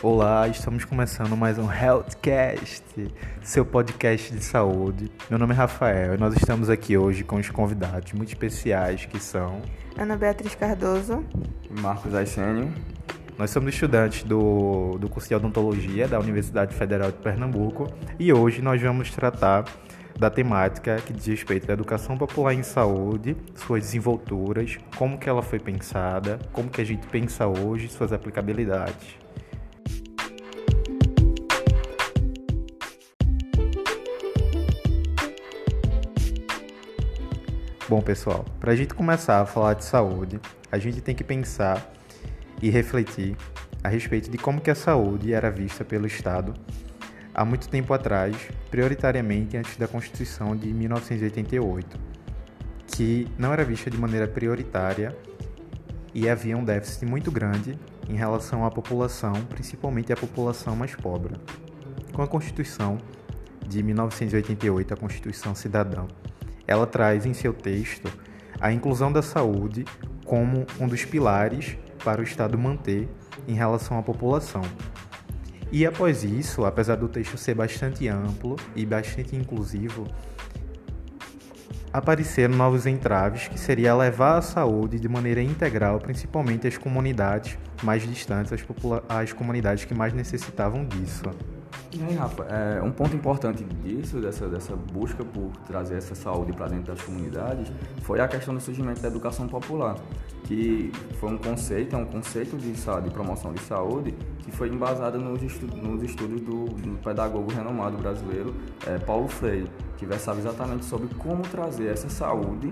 Olá, estamos começando mais um Healthcast, seu podcast de saúde. Meu nome é Rafael e nós estamos aqui hoje com os convidados muito especiais que são Ana Beatriz Cardoso e Marcos Aicênio. Nós somos estudantes do, do curso de odontologia da Universidade Federal de Pernambuco e hoje nós vamos tratar da temática que diz respeito à educação popular em saúde, suas desenvolturas, como que ela foi pensada, como que a gente pensa hoje, suas aplicabilidades. Bom, pessoal, para a gente começar a falar de saúde, a gente tem que pensar e refletir a respeito de como que a saúde era vista pelo Estado há muito tempo atrás, prioritariamente antes da Constituição de 1988, que não era vista de maneira prioritária e havia um déficit muito grande em relação à população, principalmente à população mais pobre. Com a Constituição de 1988, a Constituição Cidadã, ela traz em seu texto a inclusão da saúde como um dos pilares para o Estado manter em relação à população. E após isso, apesar do texto ser bastante amplo e bastante inclusivo, apareceram novos entraves que seria levar a saúde de maneira integral, principalmente às comunidades mais distantes, às, às comunidades que mais necessitavam disso. E aí, Rafa, é, um ponto importante disso, dessa, dessa busca por trazer essa saúde para dentro das comunidades, foi a questão do surgimento da educação popular, que foi um conceito, é um conceito de, de promoção de saúde que foi embasado nos, estu nos estudos do, do, pedagogo renomado brasileiro é, Paulo Freire, que versava exatamente sobre como trazer essa saúde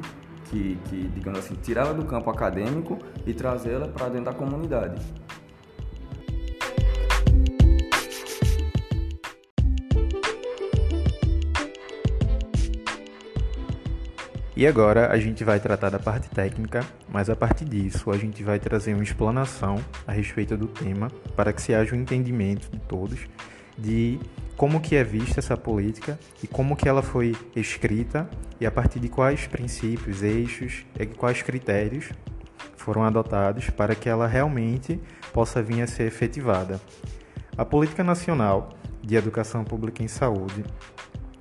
que, que digamos assim, tirá-la do campo acadêmico e trazê-la para dentro da comunidade. E agora a gente vai tratar da parte técnica, mas a partir disso a gente vai trazer uma explanação a respeito do tema para que se haja um entendimento de todos de como que é vista essa política e como que ela foi escrita e a partir de quais princípios, eixos e quais critérios foram adotados para que ela realmente possa vir a ser efetivada. A Política Nacional de Educação Pública em Saúde,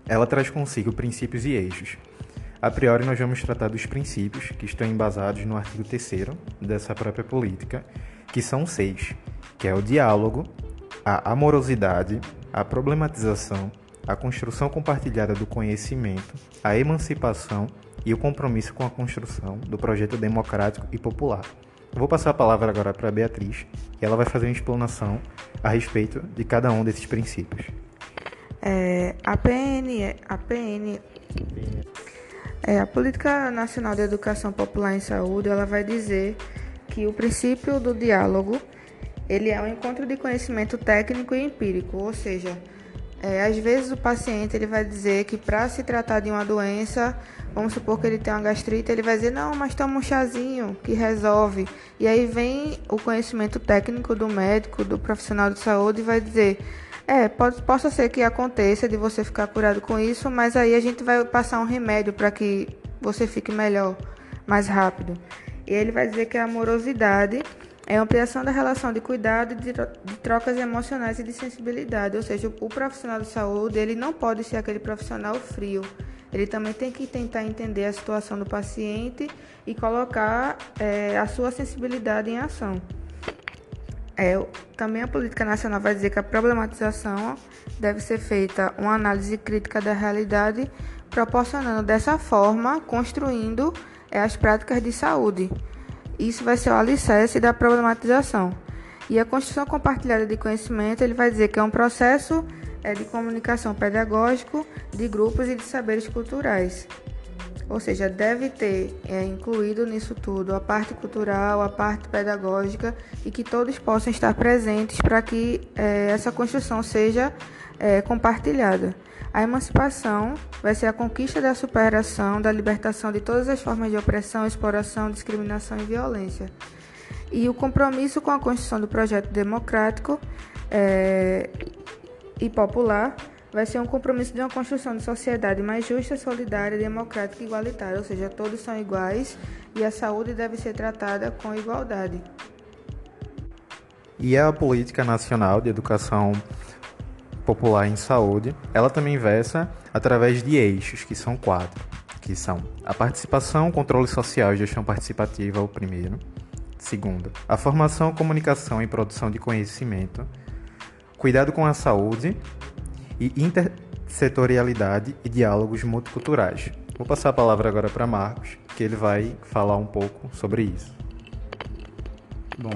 ela traz consigo princípios e eixos a priori, nós vamos tratar dos princípios que estão embasados no artigo 3 dessa própria política, que são seis, que é o diálogo, a amorosidade, a problematização, a construção compartilhada do conhecimento, a emancipação e o compromisso com a construção do projeto democrático e popular. vou passar a palavra agora para a Beatriz e ela vai fazer uma explanação a respeito de cada um desses princípios. É, a PN, a PN é, a Política Nacional de Educação Popular em Saúde, ela vai dizer que o princípio do diálogo, ele é um encontro de conhecimento técnico e empírico, ou seja, é, às vezes o paciente ele vai dizer que para se tratar de uma doença, vamos supor que ele tem uma gastrite, ele vai dizer, não, mas toma um chazinho que resolve. E aí vem o conhecimento técnico do médico, do profissional de saúde e vai dizer, é, pode, possa ser que aconteça de você ficar curado com isso, mas aí a gente vai passar um remédio para que você fique melhor, mais rápido. E ele vai dizer que a amorosidade é a ampliação da relação de cuidado de, de trocas emocionais e de sensibilidade. Ou seja, o, o profissional de saúde ele não pode ser aquele profissional frio. Ele também tem que tentar entender a situação do paciente e colocar é, a sua sensibilidade em ação. É, também a política nacional vai dizer que a problematização deve ser feita uma análise crítica da realidade, proporcionando dessa forma, construindo é, as práticas de saúde. Isso vai ser o alicerce da problematização. E a construção compartilhada de conhecimento, ele vai dizer que é um processo é, de comunicação pedagógico de grupos e de saberes culturais. Ou seja, deve ter é, incluído nisso tudo a parte cultural, a parte pedagógica e que todos possam estar presentes para que é, essa construção seja é, compartilhada. A emancipação vai ser a conquista da superação, da libertação de todas as formas de opressão, exploração, discriminação e violência. E o compromisso com a construção do projeto democrático é, e popular vai ser um compromisso de uma construção de sociedade mais justa, solidária, democrática e igualitária, ou seja, todos são iguais e a saúde deve ser tratada com igualdade. E a Política Nacional de Educação Popular em Saúde, ela também versa através de eixos, que são quatro, que são a participação, controle social e gestão participativa, o primeiro. Segundo, a formação, comunicação e produção de conhecimento, cuidado com a saúde e intersetorialidade e diálogos multiculturais. Vou passar a palavra agora para Marcos, que ele vai falar um pouco sobre isso. Bom,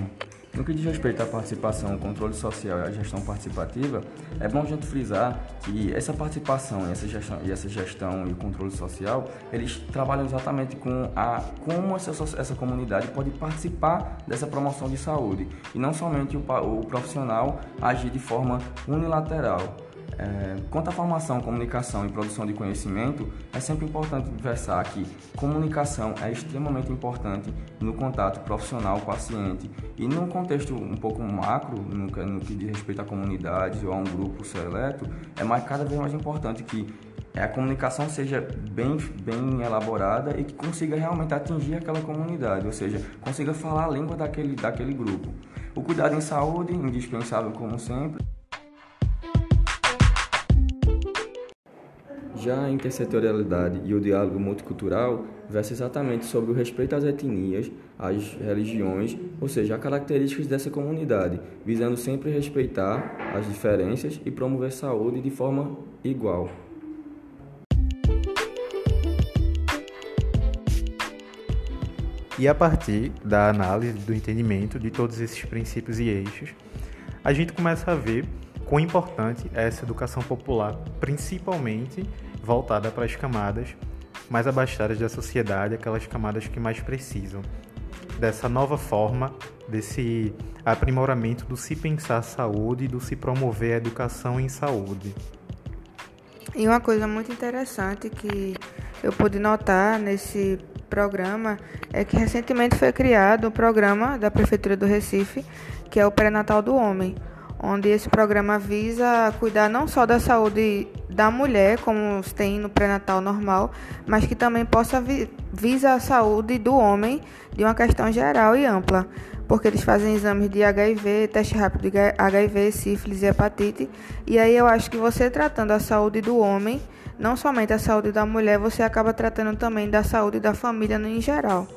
no que diz respeito à participação, controle social e à gestão participativa, é bom a gente frisar que essa participação essa gestão e, essa gestão e controle social, eles trabalham exatamente com a como essa, essa comunidade pode participar dessa promoção de saúde e não somente o, o profissional agir de forma unilateral. É, quanto à formação, comunicação e produção de conhecimento, é sempre importante versar que comunicação é extremamente importante no contato profissional paciente e num contexto um pouco macro, no, no que diz respeito a comunidades ou a um grupo seleto, é mais, cada vez mais importante que a comunicação seja bem, bem elaborada e que consiga realmente atingir aquela comunidade, ou seja, consiga falar a língua daquele, daquele grupo. O cuidado em saúde, indispensável como sempre. Já a intersetorialidade e o diálogo multicultural versa exatamente sobre o respeito às etnias, às religiões, ou seja, as características dessa comunidade, visando sempre respeitar as diferenças e promover saúde de forma igual. E a partir da análise, do entendimento de todos esses princípios e eixos, a gente começa a ver quão importante é essa educação popular, principalmente voltada para as camadas mais abastadas da sociedade, aquelas camadas que mais precisam dessa nova forma, desse aprimoramento do se pensar saúde e do se promover a educação em saúde. E uma coisa muito interessante que eu pude notar nesse programa é que recentemente foi criado um programa da Prefeitura do Recife, que é o Pré-Natal do Homem, onde esse programa visa cuidar não só da saúde da mulher, como tem no pré-natal normal, mas que também possa vi visa a saúde do homem de uma questão geral e ampla, porque eles fazem exames de HIV, teste rápido de HIV, sífilis e hepatite, e aí eu acho que você tratando a saúde do homem, não somente a saúde da mulher, você acaba tratando também da saúde da família em geral.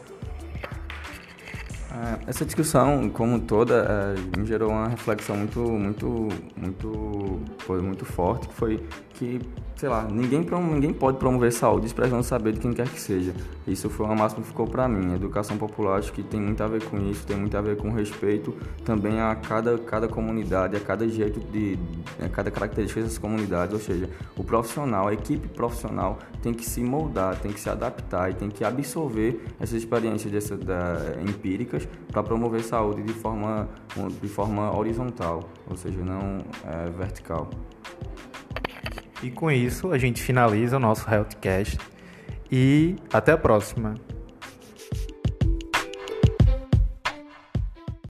É, essa discussão, como toda, é, me gerou uma reflexão muito, muito, muito, muito forte, que foi que sei lá, ninguém, ninguém pode promover saúde desprezando saber de quem quer que seja. Isso foi uma máxima que ficou para mim. A educação popular acho que tem muito a ver com isso, tem muito a ver com respeito também a cada, cada comunidade, a cada jeito de, a cada característica dessas comunidades. Ou seja, o profissional, a equipe profissional tem que se moldar, tem que se adaptar e tem que absorver essas experiências dessa, da, empíricas para promover saúde de forma, de forma horizontal, ou seja, não é, vertical. E com isso a gente finaliza o nosso Healthcast e até a próxima.